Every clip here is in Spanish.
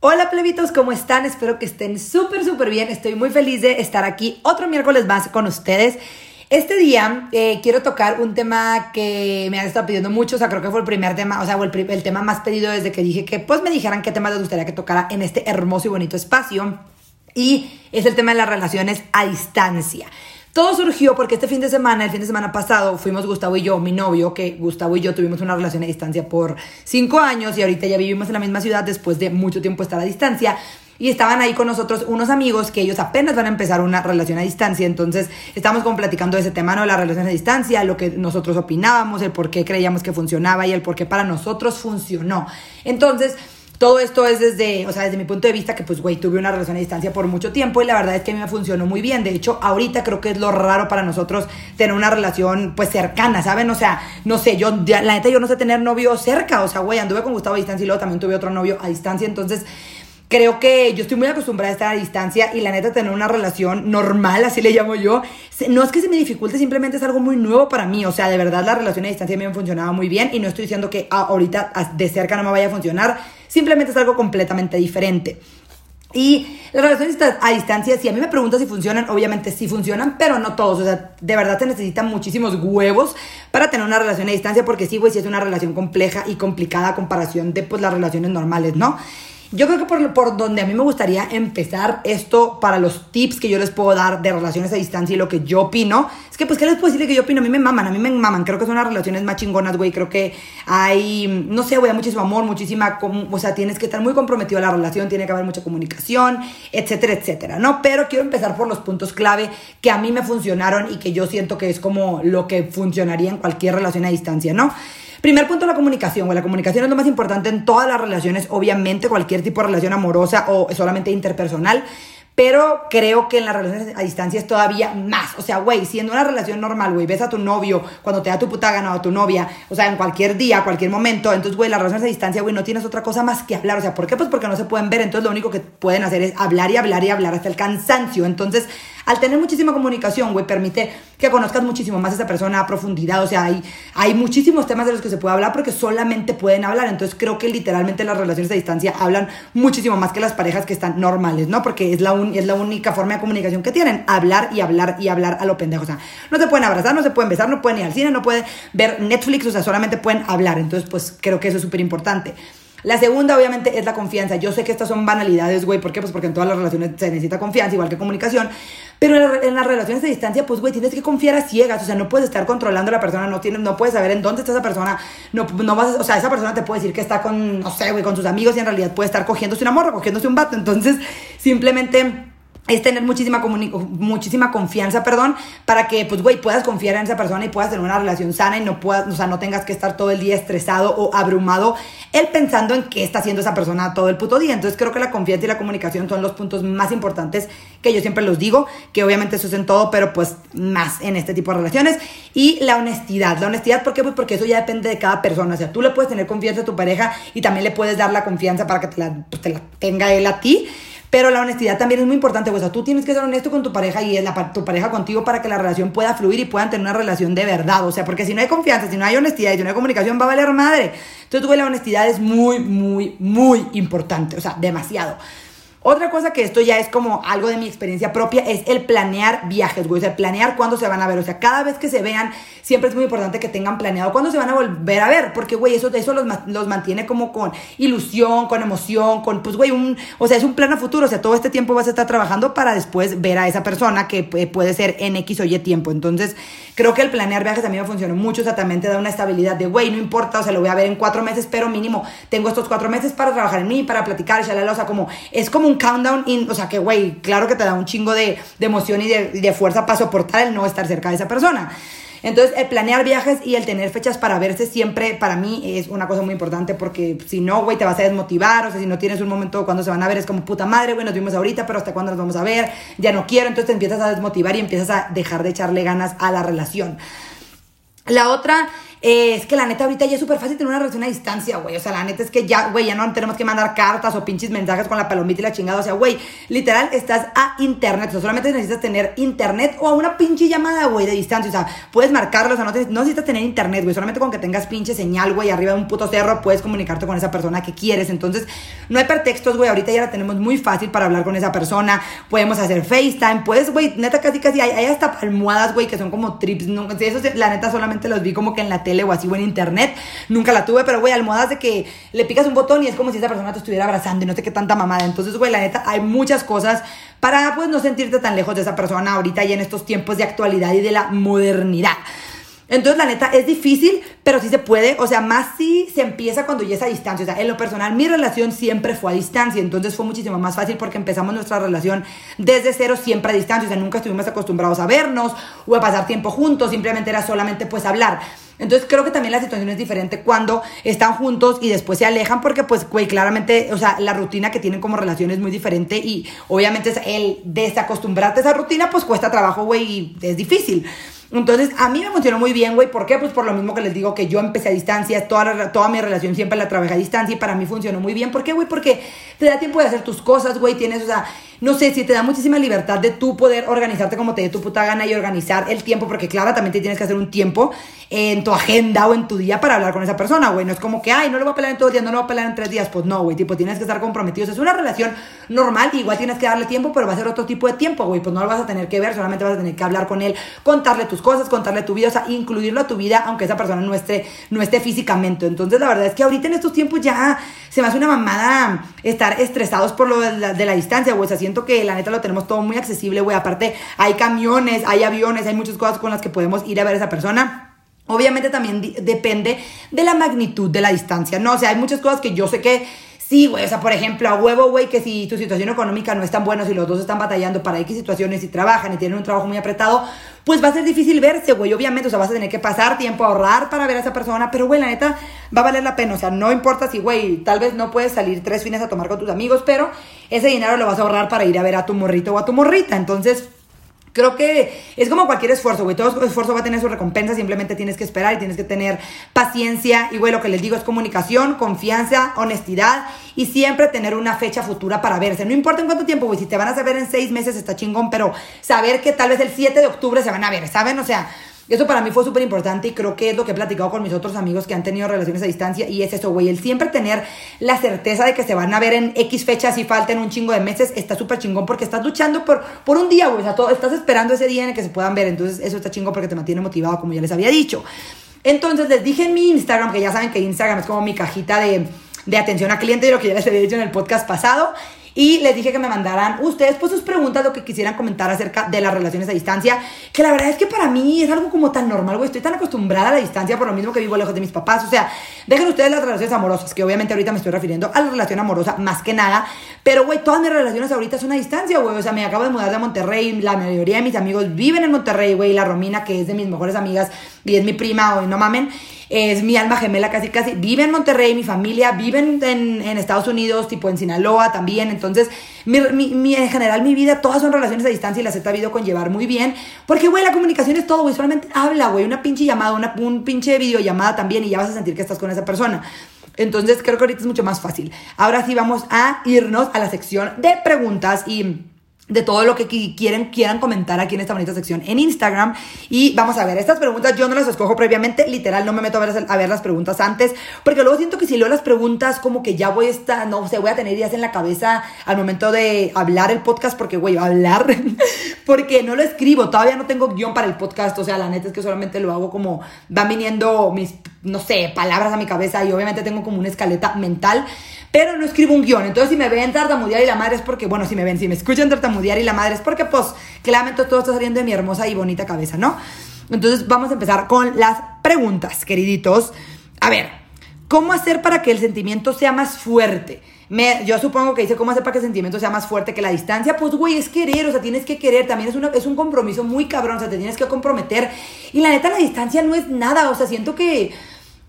Hola plebitos, ¿cómo están? Espero que estén súper, súper bien. Estoy muy feliz de estar aquí otro miércoles más con ustedes. Este día eh, quiero tocar un tema que me han estado pidiendo mucho, o sea, creo que fue el primer tema, o sea, el, el tema más pedido desde que dije que pues me dijeran qué tema les gustaría que tocara en este hermoso y bonito espacio. Y es el tema de las relaciones a distancia. Todo surgió porque este fin de semana, el fin de semana pasado, fuimos Gustavo y yo, mi novio, que Gustavo y yo tuvimos una relación a distancia por cinco años y ahorita ya vivimos en la misma ciudad después de mucho tiempo estar a distancia. Y estaban ahí con nosotros unos amigos que ellos apenas van a empezar una relación a distancia. Entonces, estamos como platicando de ese tema, ¿no? La relación a distancia, lo que nosotros opinábamos, el por qué creíamos que funcionaba y el por qué para nosotros funcionó. Entonces, todo esto es desde, o sea, desde mi punto de vista que pues, güey, tuve una relación a distancia por mucho tiempo y la verdad es que a mí me funcionó muy bien. De hecho, ahorita creo que es lo raro para nosotros tener una relación pues cercana, ¿saben? O sea, no sé, yo, la neta, yo no sé tener novio cerca, o sea, güey, anduve con Gustavo a distancia y luego también tuve otro novio a distancia, entonces creo que yo estoy muy acostumbrada a estar a distancia y la neta tener una relación normal, así le llamo yo, no es que se me dificulte, simplemente es algo muy nuevo para mí, o sea, de verdad la relación a distancia a mí me funcionaba muy bien y no estoy diciendo que ahorita de cerca no me vaya a funcionar, simplemente es algo completamente diferente. Y las relaciones a distancia, si a mí me preguntas si funcionan, obviamente sí funcionan, pero no todos. O sea, de verdad se necesitan muchísimos huevos para tener una relación a distancia, porque sí, güey, sí es una relación compleja y complicada a comparación de pues las relaciones normales, ¿no? Yo creo que por, por, donde a mí me gustaría empezar esto para los tips que yo les puedo dar de relaciones a distancia y lo que yo opino, es que pues, ¿qué les puedo decir que yo opino? A mí me maman, a mí me maman, creo que son las relaciones más chingonas, güey, creo que hay, no sé, güey, muchísimo amor, muchísima, o sea, tienes que estar muy comprometido a la relación, tiene que haber mucha comunicación, etcétera, etcétera, ¿no? Pero quiero empezar por los puntos clave que a mí me funcionaron y que yo siento que es como lo que funcionaría en cualquier relación a distancia, ¿no? Primer punto, la comunicación. la comunicación es lo más importante en todas las relaciones, obviamente, cualquier tipo de relación amorosa o solamente interpersonal. Pero creo que en las relaciones a distancia es todavía más. O sea, güey, si en una relación normal, güey, ves a tu novio cuando te da tu puta o a tu novia, o sea, en cualquier día, cualquier momento, entonces, güey, las relaciones a distancia, güey, no tienes otra cosa más que hablar. O sea, ¿por qué? Pues porque no se pueden ver. Entonces, lo único que pueden hacer es hablar y hablar y hablar hasta el cansancio. Entonces, al tener muchísima comunicación, güey, permite que conozcas muchísimo más a esa persona a profundidad. O sea, hay, hay muchísimos temas de los que se puede hablar porque solamente pueden hablar. Entonces, creo que literalmente las relaciones a distancia hablan muchísimo más que las parejas que están normales, ¿no? Porque es la, es la única forma de comunicación que tienen. Hablar y hablar y hablar a lo pendejo. O sea, no se pueden abrazar, no se pueden besar, no pueden ir al cine, no pueden ver Netflix, o sea, solamente pueden hablar. Entonces, pues creo que eso es súper importante. La segunda, obviamente, es la confianza. Yo sé que estas son banalidades, güey. ¿Por qué? Pues porque en todas las relaciones se necesita confianza, igual que comunicación. Pero en las relaciones de distancia, pues, güey, tienes que confiar a ciegas. O sea, no puedes estar controlando a la persona, no, tienes, no puedes saber en dónde está esa persona. No, no vas, o sea, esa persona te puede decir que está con, no sé, güey, con sus amigos y en realidad puede estar cogiéndose una morra, cogiéndose un vato. Entonces, simplemente es tener muchísima, muchísima confianza, perdón, para que, pues, güey, puedas confiar en esa persona y puedas tener una relación sana y no puedas, o sea, no tengas que estar todo el día estresado o abrumado, él pensando en qué está haciendo esa persona todo el puto día. Entonces, creo que la confianza y la comunicación son los puntos más importantes que yo siempre los digo, que obviamente eso es en todo, pero pues más en este tipo de relaciones. Y la honestidad. La honestidad, ¿por qué? Pues porque eso ya depende de cada persona. O sea, tú le puedes tener confianza a tu pareja y también le puedes dar la confianza para que te la, pues, te la tenga él a ti. Pero la honestidad también es muy importante, o sea, tú tienes que ser honesto con tu pareja y tu pareja contigo para que la relación pueda fluir y puedan tener una relación de verdad, o sea, porque si no hay confianza, si no hay honestidad y si no hay comunicación, va a valer madre. Entonces, güey, la honestidad es muy, muy, muy importante, o sea, demasiado. Otra cosa que esto ya es como algo de mi experiencia propia es el planear viajes, güey. O sea, planear cuándo se van a ver. O sea, cada vez que se vean, siempre es muy importante que tengan planeado cuándo se van a volver a ver. Porque, güey, eso, eso los, los mantiene como con ilusión, con emoción, con, pues, güey, un. O sea, es un plan a futuro. O sea, todo este tiempo vas a estar trabajando para después ver a esa persona que puede ser en X o Y tiempo. Entonces, creo que el planear viajes a mí me funcionó mucho. O sea, también te da una estabilidad de, güey, no importa. O sea, lo voy a ver en cuatro meses, pero mínimo tengo estos cuatro meses para trabajar en mí, para platicar, shalala. O sea, como, es como un countdown, o sea, que, güey, claro que te da un chingo de, emoción y de, fuerza para soportar el no estar cerca de esa persona. Entonces, el planear viajes y el tener fechas para verse siempre, para mí, es una cosa muy importante porque si no, güey, te vas a desmotivar. O sea, si no tienes un momento cuando se van a ver, es como puta madre, güey, nos vimos ahorita, pero hasta cuándo nos vamos a ver, ya no quiero. Entonces, te empiezas a desmotivar y empiezas a dejar de echarle ganas a la relación. La otra eh, es que la neta ahorita ya es súper fácil tener una relación a distancia, güey. O sea, la neta es que ya, güey, ya no tenemos que mandar cartas o pinches mensajes con la palomita y la chingada. O sea, güey, literal, estás a internet. O sea, solamente necesitas tener internet o a una pinche llamada, güey, de distancia. O sea, puedes marcarlo, o no necesitas tener internet, güey. Solamente con que tengas pinche señal, güey, arriba de un puto cerro, puedes comunicarte con esa persona que quieres. Entonces, no hay pretextos, güey. Ahorita ya la tenemos muy fácil para hablar con esa persona. Podemos hacer FaceTime, puedes, güey, neta, casi, casi hay, hay hasta almohadas, güey, que son como trips. No, eso, la neta, solamente los vi como que en la tele o así, o en internet Nunca la tuve, pero güey, almohadas de que le picas un botón y es como si esa persona te estuviera abrazando y no sé qué tanta mamada. Entonces, güey, la neta, hay muchas cosas para pues no sentirte tan lejos de esa persona ahorita y en estos tiempos de actualidad y de la modernidad. Entonces, la neta, es difícil, pero sí se puede. O sea, más si se empieza cuando ya es a distancia. O sea, en lo personal, mi relación siempre fue a distancia. Entonces fue muchísimo más fácil porque empezamos nuestra relación desde cero, siempre a distancia. O sea, nunca estuvimos acostumbrados a vernos o a pasar tiempo juntos. Simplemente era solamente pues hablar. Entonces creo que también la situación es diferente cuando están juntos y después se alejan porque pues, güey, claramente, o sea, la rutina que tienen como relación es muy diferente y obviamente el desacostumbrarte a esa rutina pues cuesta trabajo, güey, y es difícil. Entonces, a mí me funcionó muy bien, güey. ¿Por qué? Pues por lo mismo que les digo que yo empecé a distancia, toda, toda mi relación siempre la trabajé a distancia y para mí funcionó muy bien. ¿Por qué, güey? Porque te da tiempo de hacer tus cosas, güey. Tienes, o sea, no sé, si te da muchísima libertad de tú poder organizarte como te dé tu puta gana y organizar el tiempo, porque claro, también te tienes que hacer un tiempo en tu agenda o en tu día para hablar con esa persona, güey. No es como que, ay, no lo voy a pelear en todo el día, no lo voy a pelear en tres días. Pues no, güey, tipo, tienes que estar comprometidos. Es una relación normal, igual tienes que darle tiempo, pero va a ser otro tipo de tiempo, güey. Pues no lo vas a tener que ver, solamente vas a tener que hablar con él, contarle tus cosas, contarle tu vida, o sea, incluirlo a tu vida, aunque esa persona no esté, no esté físicamente. Entonces, la verdad es que ahorita en estos tiempos ya se me hace una mamada estar estresados por lo de la, de la distancia, güey. O sea, siento que la neta lo tenemos todo muy accesible, güey. Aparte, hay camiones, hay aviones, hay muchas cosas con las que podemos ir a ver a esa persona. Obviamente también depende de la magnitud de la distancia, ¿no? O sea, hay muchas cosas que yo sé que Sí, güey, o sea, por ejemplo, a huevo, güey, que si tu situación económica no es tan buena, si los dos están batallando para X situaciones y trabajan y tienen un trabajo muy apretado, pues va a ser difícil verse, güey, obviamente, o sea, vas a tener que pasar tiempo a ahorrar para ver a esa persona, pero, güey, la neta, va a valer la pena, o sea, no importa si, güey, tal vez no puedes salir tres fines a tomar con tus amigos, pero ese dinero lo vas a ahorrar para ir a ver a tu morrito o a tu morrita, entonces Creo que es como cualquier esfuerzo, güey. Todo esfuerzo va a tener su recompensa, simplemente tienes que esperar y tienes que tener paciencia. Y, güey, lo que les digo es comunicación, confianza, honestidad y siempre tener una fecha futura para verse. No importa en cuánto tiempo, güey. Si te van a ver en seis meses está chingón, pero saber que tal vez el 7 de octubre se van a ver, ¿saben? O sea, eso para mí fue súper importante y creo que es lo que he platicado con mis otros amigos que han tenido relaciones a distancia y es eso, güey, el siempre tener la certeza de que se van a ver en X fechas y falten un chingo de meses está súper chingón porque estás luchando por, por un día, güey, o sea, todo, estás esperando ese día en el que se puedan ver, entonces eso está chingón porque te mantiene motivado, como ya les había dicho. Entonces les dije en mi Instagram, que ya saben que Instagram es como mi cajita de, de atención a cliente y lo que ya les había dicho en el podcast pasado. Y les dije que me mandaran ustedes pues sus preguntas, lo que quisieran comentar acerca de las relaciones a distancia. Que la verdad es que para mí es algo como tan normal, güey. Estoy tan acostumbrada a la distancia por lo mismo que vivo lejos de mis papás. O sea, dejen ustedes las relaciones amorosas, que obviamente ahorita me estoy refiriendo a la relación amorosa más que nada. Pero, güey, todas mis relaciones ahorita son a distancia, güey. O sea, me acabo de mudar de Monterrey. La mayoría de mis amigos viven en Monterrey, güey. La Romina, que es de mis mejores amigas y es mi prima, güey, no mamen es mi alma gemela casi casi. Vive en Monterrey, mi familia vive en, en, Estados Unidos, tipo en Sinaloa también. Entonces, mi, mi, en general mi vida, todas son relaciones a distancia y las he sabido conllevar muy bien. Porque, güey, la comunicación es todo, güey. Solamente habla, güey. Una pinche llamada, una un pinche videollamada también y ya vas a sentir que estás con esa persona. Entonces, creo que ahorita es mucho más fácil. Ahora sí vamos a irnos a la sección de preguntas y de todo lo que quieren, quieran comentar aquí en esta bonita sección en Instagram. Y vamos a ver, estas preguntas yo no las escojo previamente, literal, no me meto a ver, a ver las preguntas antes, porque luego siento que si leo las preguntas, como que ya voy a estar, no sé, voy a tener ideas en la cabeza al momento de hablar el podcast, porque, güey, hablar, porque no lo escribo, todavía no tengo guion para el podcast, o sea, la neta es que solamente lo hago como van viniendo mis, no sé, palabras a mi cabeza y obviamente tengo como una escaleta mental pero no escribo un guion. Entonces, si me ven tartamudear y la madre es porque, bueno, si me ven, si me escuchan tartamudear y la madre es porque, pues, claramente todo está saliendo de mi hermosa y bonita cabeza, ¿no? Entonces, vamos a empezar con las preguntas, queriditos. A ver, ¿cómo hacer para que el sentimiento sea más fuerte? Me, yo supongo que dice cómo hacer para que el sentimiento sea más fuerte que la distancia. Pues, güey, es querer, o sea, tienes que querer. También es, una, es un compromiso muy cabrón, o sea, te tienes que comprometer. Y la neta, la distancia no es nada, o sea, siento que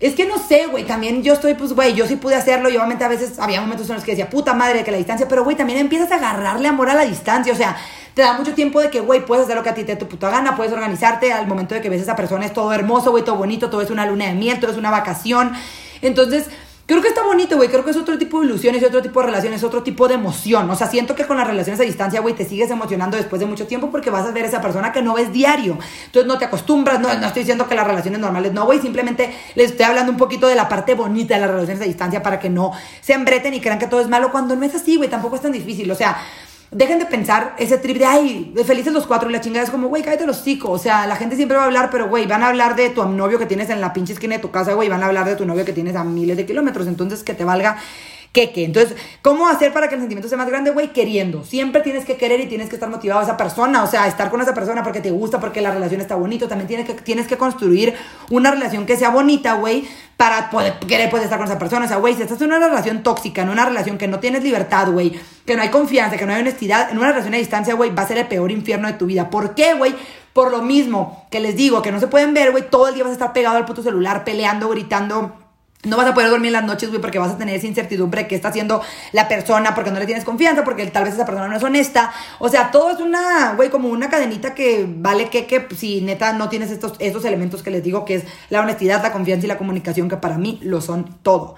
Es que no sé, güey, también yo estoy, pues, güey, yo sí pude hacerlo y obviamente a veces había momentos en los que decía, puta madre, que la distancia, pero, güey, también empiezas a agarrarle amor a la distancia, o sea, te da mucho tiempo de que, güey, puedes hacer lo que a ti te tu puta gana, puedes organizarte al momento de que ves a esa persona, es todo hermoso, güey, todo bonito, todo es una luna de miel, todo es una vacación, entonces Creo que está bonito, güey. Creo que es otro tipo de ilusiones otro tipo de relaciones, otro tipo de emoción. O sea, siento que con las relaciones a distancia, güey, te sigues emocionando después de mucho tiempo porque vas a ver a esa persona que no ves diario. Entonces no te acostumbras, no, no estoy diciendo que las relaciones normales no, güey. Simplemente les estoy hablando un poquito de la parte bonita de las relaciones a distancia para que no se embreten y crean que todo es malo cuando no es así, güey. Tampoco es tan difícil. O sea, Dejen de pensar ese trip de, ay, de felices los cuatro y la chingada es como, güey, cállate los hocico. O sea, la gente siempre va a hablar, pero, güey, van a hablar de tu novio que tienes en la pinche esquina de tu casa, güey, van a hablar de tu novio que tienes a miles de kilómetros. Entonces, que te valga que qué. Entonces, ¿cómo hacer para que el sentimiento sea más grande, güey? Queriendo. Siempre tienes que querer y tienes que estar motivado a esa persona. O sea, estar con esa persona porque te gusta, porque la relación está bonita. También tienes que, tienes que construir una relación que sea bonita, güey, para poder querer poder estar con esa persona. O sea, güey, si estás en una relación tóxica, en una relación que no tienes libertad, güey, que no hay confianza, que no hay honestidad, en una relación a distancia, güey, va a ser el peor infierno de tu vida. ¿Por qué, güey? Por lo mismo que les digo, que no se pueden ver, güey, todo el día vas a estar pegado al puto celular, peleando, gritando no vas a poder dormir en las noches, güey, porque vas a tener esa incertidumbre que está haciendo la persona, porque no le tienes confianza, porque tal vez esa persona no es honesta. O sea, todo es una, güey, como una cadenita que vale que, que si neta no tienes estos, estos elementos que les digo, que es la honestidad, la confianza y la comunicación, que para mí lo son todo.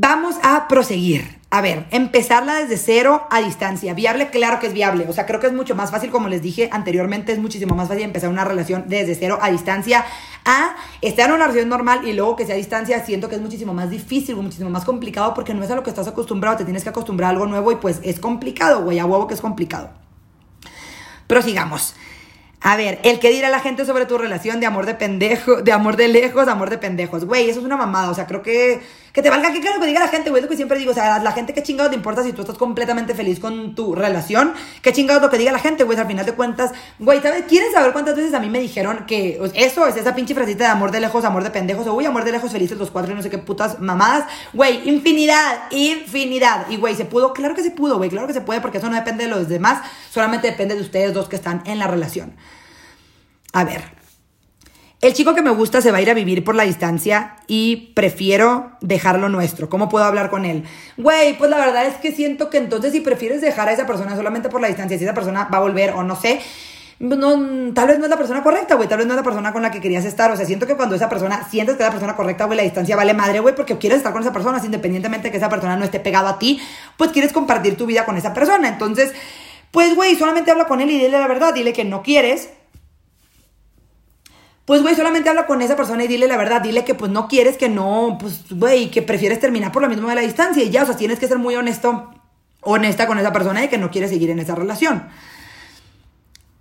Vamos a proseguir. A ver, empezarla desde cero a distancia. Viable, claro que es viable. O sea, creo que es mucho más fácil, como les dije anteriormente, es muchísimo más fácil empezar una relación desde cero a distancia a estar en una relación normal y luego que sea a distancia. Siento que es muchísimo más difícil, muchísimo más complicado porque no es a lo que estás acostumbrado. Te tienes que acostumbrar a algo nuevo y pues es complicado, güey. A huevo que es complicado. Prosigamos. A ver, el que dirá la gente sobre tu relación de amor de pendejo, de amor de lejos, amor de pendejos. Güey, eso es una mamada. O sea, creo que que te valga que claro que diga la gente, güey, lo que siempre digo, o sea, la gente qué chingados te importa si tú estás completamente feliz con tu relación, qué chingados lo que diga la gente, güey, al final de cuentas, güey, ¿sabes? ¿Quieren saber cuántas veces a mí me dijeron que eso es esa pinche frasita de amor de lejos, amor de pendejos, o uy, amor de lejos, felices los cuatro y no sé qué putas mamadas, güey, infinidad, infinidad, y güey, se pudo, claro que se pudo, güey, claro que se puede, porque eso no depende de los demás, solamente depende de ustedes dos que están en la relación. A ver, el chico que me gusta se va a ir a vivir por la distancia y prefiero dejarlo nuestro. ¿Cómo puedo hablar con él? Güey, pues la verdad es que siento que entonces si prefieres dejar a esa persona solamente por la distancia, si esa persona va a volver o no sé, no, tal vez no es la persona correcta, güey. Tal vez no es la persona con la que querías estar. O sea, siento que cuando esa persona, sientes que es la persona correcta, güey, la distancia vale madre, güey, porque quieres estar con esa persona, independientemente de que esa persona no esté pegado a ti, pues quieres compartir tu vida con esa persona. Entonces, pues, güey, solamente habla con él y dile la verdad, dile que no quieres pues, güey, solamente habla con esa persona y dile la verdad, dile que pues no quieres, que no, pues, güey, que prefieres terminar por lo mismo de la distancia y ya, o sea, tienes que ser muy honesto, honesta con esa persona y que no quieres seguir en esa relación.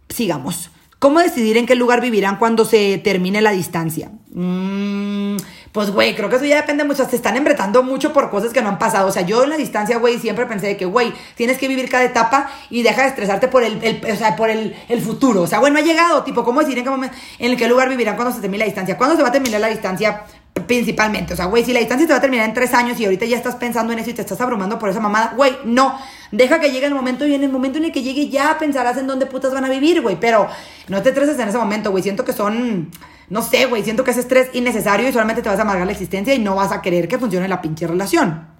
Sigamos. ¿Cómo decidir en qué lugar vivirán cuando se termine la distancia? Mmm pues, güey, creo que eso ya depende mucho. Se están embretando mucho por cosas que no han pasado. O sea, yo en la distancia, güey, siempre pensé de que, güey, tienes que vivir cada etapa y deja de estresarte por el, o sea, por el, futuro. O sea, güey, no ha llegado. Tipo, ¿cómo decir en qué momento, en qué lugar vivirán cuando se termine la distancia? ¿Cuándo se va a terminar la distancia? Principalmente, o sea, güey, si la distancia te va a terminar en tres años y ahorita ya estás pensando en eso y te estás abrumando por esa mamada, güey, no, deja que llegue el momento y en el momento en el que llegue ya pensarás en dónde putas van a vivir, güey, pero no te estreses en ese momento, güey, siento que son no sé, güey, siento que ese estrés innecesario y solamente te vas a amargar la existencia y no vas a querer que funcione la pinche relación.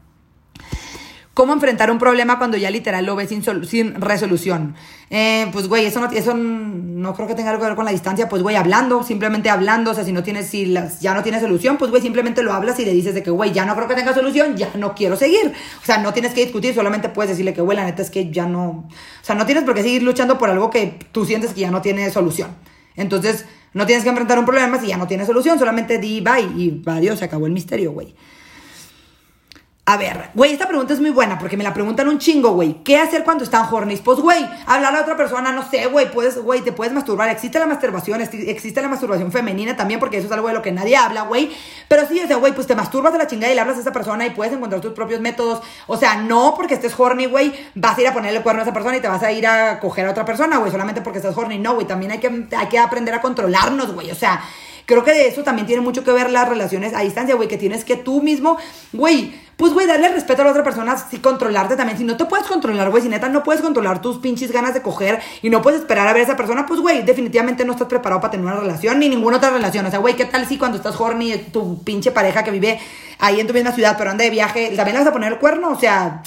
¿Cómo enfrentar un problema cuando ya literal lo ves sin, sin resolución? Eh, pues, güey, eso no, eso no creo que tenga algo que ver con la distancia. Pues, güey, hablando, simplemente hablando. O sea, si no tienes, si las, ya no tienes solución, pues, güey, simplemente lo hablas y le dices de que, güey, ya no creo que tenga solución, ya no quiero seguir. O sea, no tienes que discutir, solamente puedes decirle que, güey, la neta es que ya no. O sea, no tienes por qué seguir luchando por algo que tú sientes que ya no tiene solución. Entonces, no tienes que enfrentar un problema si ya no tiene solución, solamente di bye y adiós, se acabó el misterio, güey. A ver, güey, esta pregunta es muy buena porque me la preguntan un chingo, güey. ¿Qué hacer cuando están hornies? Pues, güey, hablar a otra persona, no sé, güey, puedes, güey, te puedes masturbar. Existe la masturbación, existe la masturbación femenina también porque eso es algo de lo que nadie habla, güey. Pero sí, o sea, güey, pues te masturbas a la chingada y le hablas a esa persona y puedes encontrar tus propios métodos. O sea, no porque estés horny, güey, vas a ir a ponerle el cuerno a esa persona y te vas a ir a coger a otra persona, güey, solamente porque estás horny. No, güey, también hay que, hay que aprender a controlarnos, güey. O sea, creo que de eso también tiene mucho que ver las relaciones a distancia, güey, que tienes que tú mismo, güey, pues, güey, darle respeto a la otra persona, sí, controlarte también. Si no te puedes controlar, güey, si neta no puedes controlar tus pinches ganas de coger y no puedes esperar a ver a esa persona, pues, güey, definitivamente no estás preparado para tener una relación ni ninguna otra relación. O sea, güey, ¿qué tal si cuando estás horny tu pinche pareja que vive ahí en tu misma ciudad, pero anda de viaje, también le vas a poner el cuerno? O sea,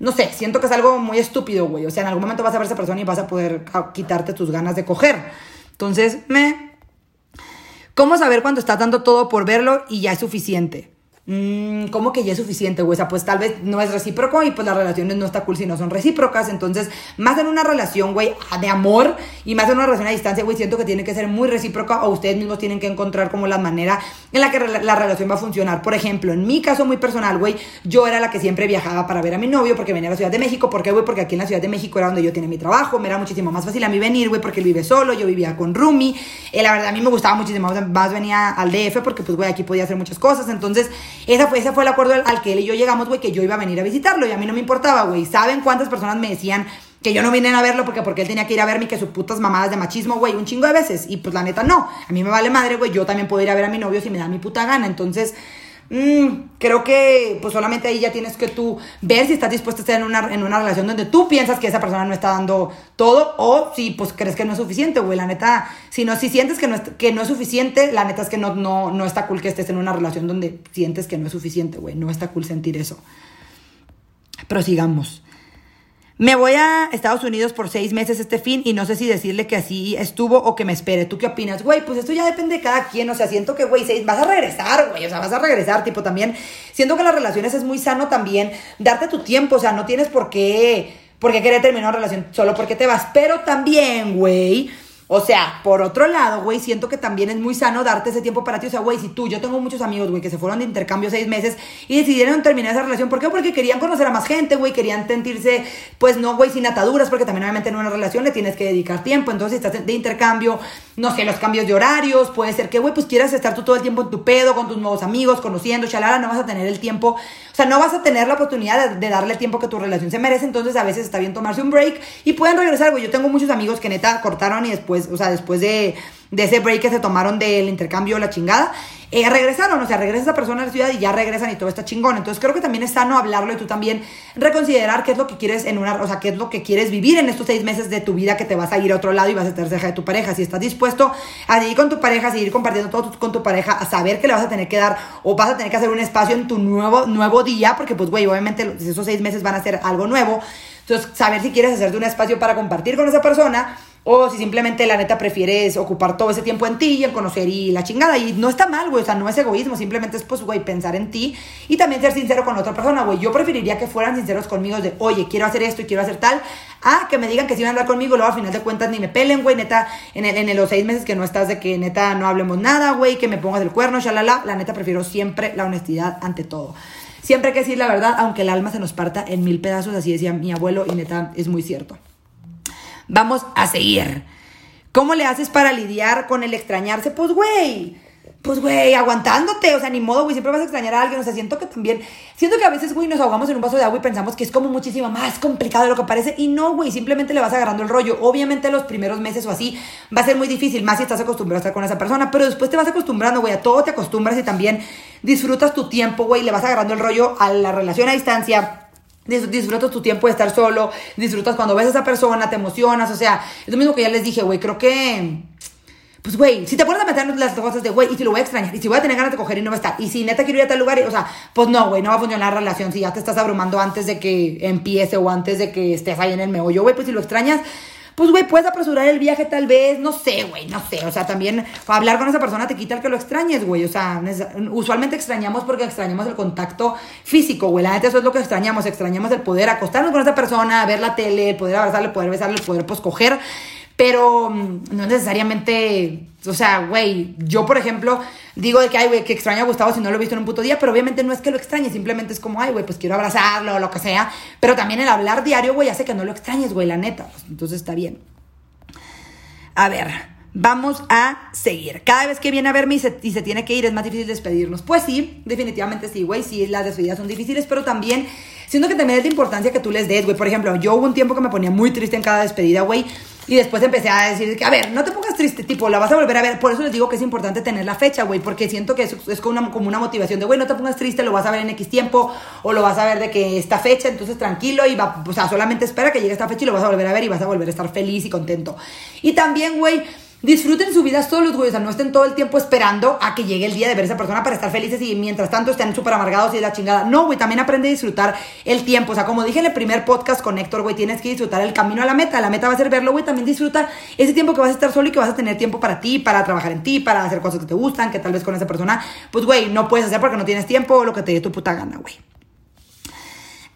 no sé, siento que es algo muy estúpido, güey. O sea, en algún momento vas a ver a esa persona y vas a poder quitarte tus ganas de coger. Entonces, me... ¿Cómo saber cuando estás dando todo por verlo y ya es suficiente? Mmm, ¿cómo que ya es suficiente, güey? O sea, pues tal vez no es recíproco y pues las relaciones no está cool si no son recíprocas. Entonces, más en una relación, güey, de amor y más en una relación a distancia, güey, siento que tiene que ser muy recíproca o ustedes mismos tienen que encontrar como la manera en la que la relación va a funcionar. Por ejemplo, en mi caso muy personal, güey, yo era la que siempre viajaba para ver a mi novio porque venía a la Ciudad de México. ¿Por qué, güey? Porque aquí en la Ciudad de México era donde yo tenía mi trabajo, me era muchísimo más fácil a mí venir, güey, porque él vive solo, yo vivía con Rumi. Eh, la verdad, a mí me gustaba muchísimo más venía al DF porque, pues, güey, aquí podía hacer muchas cosas. Entonces, esa fue, ese fue el acuerdo al, que él y yo llegamos, güey, que yo iba a venir a visitarlo y a mí no me importaba, güey. ¿Saben cuántas personas me decían que yo no vine a verlo porque, porque él tenía que ir a verme y que sus putas mamadas de machismo, güey, un chingo de veces? Y pues la neta no. A mí me vale madre, güey. Yo también puedo ir a ver a mi novio si me da mi puta gana. Entonces, Mm, creo que pues solamente ahí ya tienes que tú ver si estás dispuesta a estar en una, en una relación donde tú piensas que esa persona no está dando todo o si pues crees que no es suficiente, güey. La neta, si no, si sientes que no es, que no es suficiente, la neta es que no, no, no está cool que estés en una relación donde sientes que no es suficiente, güey. No está cool sentir eso. Prosigamos. Me voy a Estados Unidos por seis meses este fin y no sé si decirle que así estuvo o que me espere. ¿Tú qué opinas? Güey, pues esto ya depende de cada quien. O sea, siento que, güey, vas a regresar, güey. O sea, vas a regresar, tipo, también. Siento que las relaciones es muy sano también darte tu tiempo. O sea, no tienes por qué, por qué querer terminar una relación solo porque te vas. Pero también, güey o sea, por otro lado, güey, siento que también es muy sano darte ese tiempo para ti. O sea, güey, si tú, yo tengo muchos amigos, güey, que se fueron de intercambio seis meses y decidieron terminar esa relación. ¿Por qué? Porque querían conocer a más gente, güey, querían sentirse, pues no, güey, sin ataduras, porque también obviamente en una relación le tienes que dedicar tiempo. Entonces, si estás de intercambio, no sé, los cambios de horarios, puede ser que, güey, pues quieras estar tú todo el tiempo en tu pedo, con tus nuevos amigos, conociendo, chalala, no vas a tener el tiempo, sea, no vas a tener la oportunidad de, darle el tiempo que tu relación se merece. Entonces, a veces está bien tomarse un break y pueden regresar, güey. Yo tengo muchos amigos que neta cortaron y después, o sea, después de de, ese break que se tomaron del intercambio, la chingada, eh, regresaron, o sea, regresa esa persona a la ciudad y ya regresan y todo está chingón. Entonces creo que también es sano hablarlo y tú también reconsiderar qué es lo que quieres en una, o sea, qué es lo que quieres vivir en estos seis meses de tu vida que te vas a ir a otro lado y vas a estar cerca de tu pareja. Si estás dispuesto a seguir con tu pareja, a seguir compartiendo todo con tu pareja, a saber que le vas a tener que dar o vas a tener que hacer un espacio en tu nuevo, nuevo día, porque pues, güey, obviamente esos seis meses van a ser algo nuevo. Entonces, saber si quieres hacerte un espacio para compartir con esa persona o si simplemente la neta prefieres ocupar todo ese tiempo en ti y en conocer y la chingada. Y no está mal, güey. O sea, no es egoísmo. Simplemente es, pues, güey, pensar en ti y también ser sincero con otra persona, güey. Yo preferiría que fueran sinceros conmigo de, oye, quiero hacer esto y quiero hacer tal, a que me digan que sí van a andar conmigo. Luego, al final de cuentas, ni me pelen, güey. Neta, en, el, en los seis meses que no estás de que neta no hablemos nada, güey. Que me pongas el cuerno, shalala. La neta, prefiero siempre la honestidad ante todo. Siempre hay que decir la verdad, aunque el alma se nos parta en mil pedazos. Así decía mi abuelo y neta, es muy cierto. Vamos a seguir. ¿Cómo le haces para lidiar con el extrañarse? Pues, güey, pues, güey, aguantándote, o sea, ni modo, güey, siempre vas a extrañar a alguien, o sea, siento que también, siento que a veces, güey, nos ahogamos en un vaso de agua y pensamos que es como muchísimo más complicado de lo que parece, y no, güey, simplemente le vas agarrando el rollo. Obviamente los primeros meses o así va a ser muy difícil, más si estás acostumbrado a estar con esa persona, pero después te vas acostumbrando, güey, a todo te acostumbras y también disfrutas tu tiempo, güey, le vas agarrando el rollo a la relación a distancia disfrutas tu tiempo de estar solo, disfrutas cuando ves a esa persona, te emocionas, o sea, es lo mismo que ya les dije, güey, creo que... Pues, güey, si te pones a meter las cosas de, güey, y si lo voy a extrañar, y si voy a tener ganas de coger y no va a estar, y si neta quiero ir a tal lugar, o sea, pues no, güey, no va a funcionar la relación si ya te estás abrumando antes de que empiece o antes de que estés ahí en el meollo, güey, pues si lo extrañas, pues, güey, puedes apresurar el viaje tal vez, no sé, güey, no sé. O sea, también hablar con esa persona te quita el que lo extrañes, güey. O sea, usualmente extrañamos porque extrañamos el contacto físico, güey. La gente eso es lo que extrañamos. Extrañamos el poder acostarnos con esa persona, ver la tele, el poder abrazarle, el poder besarle, el poder, pues, coger. Pero mm, no necesariamente, o sea, güey, yo, por ejemplo, digo de que, ay, güey, que extraño a Gustavo si no lo he visto en un puto día, pero obviamente no es que lo extrañe, simplemente es como, ay, güey, pues quiero abrazarlo o lo que sea. Pero también el hablar diario, güey, hace que no lo extrañes, güey, la neta. Entonces está bien. A ver, vamos a seguir. Cada vez que viene a verme y se, y se tiene que ir, es más difícil despedirnos. Pues sí, definitivamente sí, güey, sí, las despedidas son difíciles, pero también siento que también es de importancia que tú les des, güey. Por ejemplo, yo hubo un tiempo que me ponía muy triste en cada despedida, güey. Y después empecé a decir que, a ver, no te pongas triste, tipo, la vas a volver a ver. Por eso les digo que es importante tener la fecha, güey, porque siento que es, es como, una, como una motivación de, güey, no te pongas triste, lo vas a ver en X tiempo, o lo vas a ver de que esta fecha, entonces tranquilo, y va, o sea, solamente espera que llegue esta fecha y lo vas a volver a ver y vas a volver a estar feliz y contento. Y también, güey, Disfruten su vida solos, güey. O sea, no estén todo el tiempo esperando a que llegue el día de ver a esa persona para estar felices y mientras tanto estén súper amargados y la chingada. No, güey, también aprende a disfrutar el tiempo. O sea, como dije en el primer podcast con Héctor, güey, tienes que disfrutar el camino a la meta. La meta va a ser verlo, güey. También disfruta ese tiempo que vas a estar solo y que vas a tener tiempo para ti, para trabajar en ti, para hacer cosas que te gustan, que tal vez con esa persona, pues, güey, no puedes hacer porque no tienes tiempo o lo que te dé tu puta gana, güey.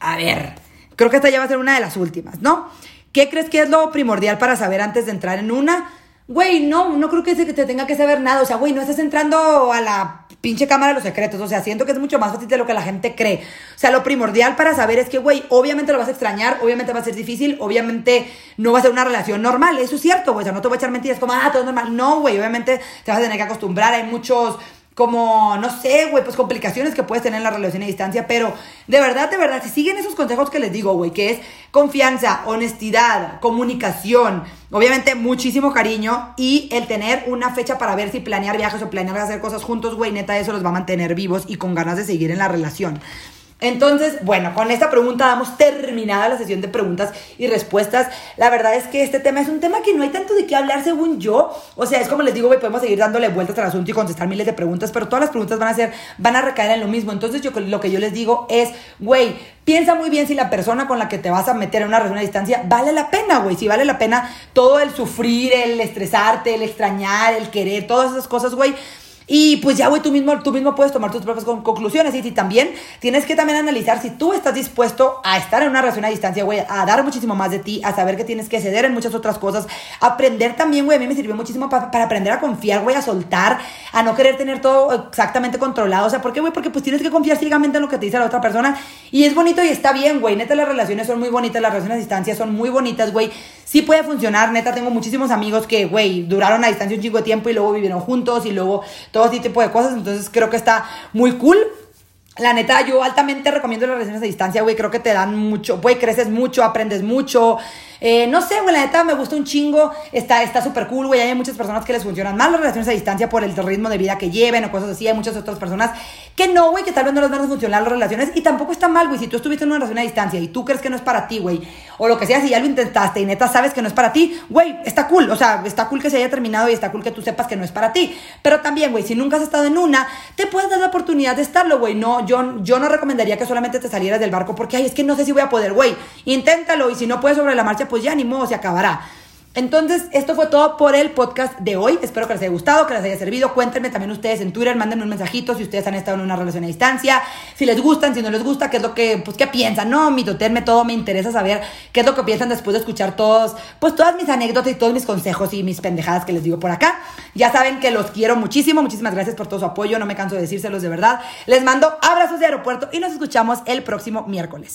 A ver, creo que esta ya va a ser una de las últimas, ¿no? ¿Qué crees que es lo primordial para saber antes de entrar en una? Güey, no, no creo que te tenga que saber nada. O sea, güey, no estás entrando a la pinche cámara de los secretos. O sea, siento que es mucho más fácil de lo que la gente cree. O sea, lo primordial para saber es que, güey, obviamente lo vas a extrañar, obviamente va a ser difícil, obviamente no va a ser una relación normal. Eso es cierto, güey. O sea, no te voy a echar mentiras como, ah, todo es normal. No, güey, obviamente te vas a tener que acostumbrar. Hay muchos como, no sé, güey, pues complicaciones que puedes tener en la relación a distancia, pero de verdad, de verdad, si siguen esos consejos que les digo, güey, que es confianza, honestidad, comunicación, obviamente muchísimo cariño y el tener una fecha para ver si planear viajes o planear hacer cosas juntos, güey, neta, eso los va a mantener vivos y con ganas de seguir en la relación. Entonces, bueno, con esta pregunta damos terminada la sesión de preguntas y respuestas. La verdad es que este tema es un tema que no hay tanto de qué hablar según yo. O sea, es como les digo, podemos seguir dándole vueltas al asunto y contestar miles de preguntas, pero todas las preguntas van a ser, van a recaer en lo mismo. Entonces, yo lo que yo les digo es, güey, piensa muy bien si la persona con la que te vas a meter en una relación a distancia vale la pena, güey. Si vale la pena todo el sufrir, el estresarte, el extrañar, el querer, todas esas cosas, güey y pues ya, güey, tú mismo, tú mismo puedes tomar tus propias conclusiones. Y, también tienes que también analizar si tú estás dispuesto a estar en una relación a distancia, güey, a dar muchísimo más de ti, a saber que tienes que ceder en muchas otras cosas. Aprender también, güey, a mí me sirvió muchísimo para aprender a confiar, güey, a soltar, a no querer tener todo exactamente controlado. O sea, ¿por qué, güey? Porque pues tienes que confiar ciegamente en lo que te dice la otra persona. Y es bonito y está bien, güey. Neta, las relaciones son muy bonitas, las relaciones a distancia son muy bonitas, güey. Sí puede funcionar, neta, tengo muchísimos amigos que, güey, duraron a distancia un chingo de tiempo y luego vivieron juntos y luego todo ese tipo de cosas. Entonces creo que está muy cool. La neta, yo altamente recomiendo las relaciones a distancia, güey. Creo que te dan mucho, güey, creces mucho, aprendes mucho. Eh, no sé, güey, la neta me gusta un chingo. Está súper cool, güey. Hay muchas personas que les funcionan mal las relaciones a distancia por el ritmo de vida que lleven o cosas así. Hay muchas otras personas que no, güey, que tal vez no les van funcionar las relaciones. Y tampoco está mal, güey. Si tú estuviste en una relación a distancia y tú crees que no es para ti, güey, o lo que sea, si ya lo intentaste y neta sabes que no es para ti, güey, está cool. O sea, está cool que se haya terminado y está cool que tú sepas que no es para ti. Pero también, güey, si nunca has estado en una, te puedes dar la oportunidad de estarlo, güey. No, yo, yo no recomendaría que solamente te salieras del barco porque, ay, es que no sé si voy a poder, güey. Inténtalo y si no puedes sobre la marcha, pues ya ni modo, se acabará. Entonces, esto fue todo por el podcast de hoy. Espero que les haya gustado, que les haya servido. Cuéntenme también ustedes en Twitter, mándenme un mensajito si ustedes han estado en una relación a distancia, si les gustan, si no les gusta, qué es lo que, pues, qué piensan, ¿no? Mi me todo, me interesa saber qué es lo que piensan después de escuchar todos, pues, todas mis anécdotas y todos mis consejos y mis pendejadas que les digo por acá. Ya saben que los quiero muchísimo. Muchísimas gracias por todo su apoyo. No me canso de decírselos de verdad. Les mando abrazos de aeropuerto y nos escuchamos el próximo miércoles.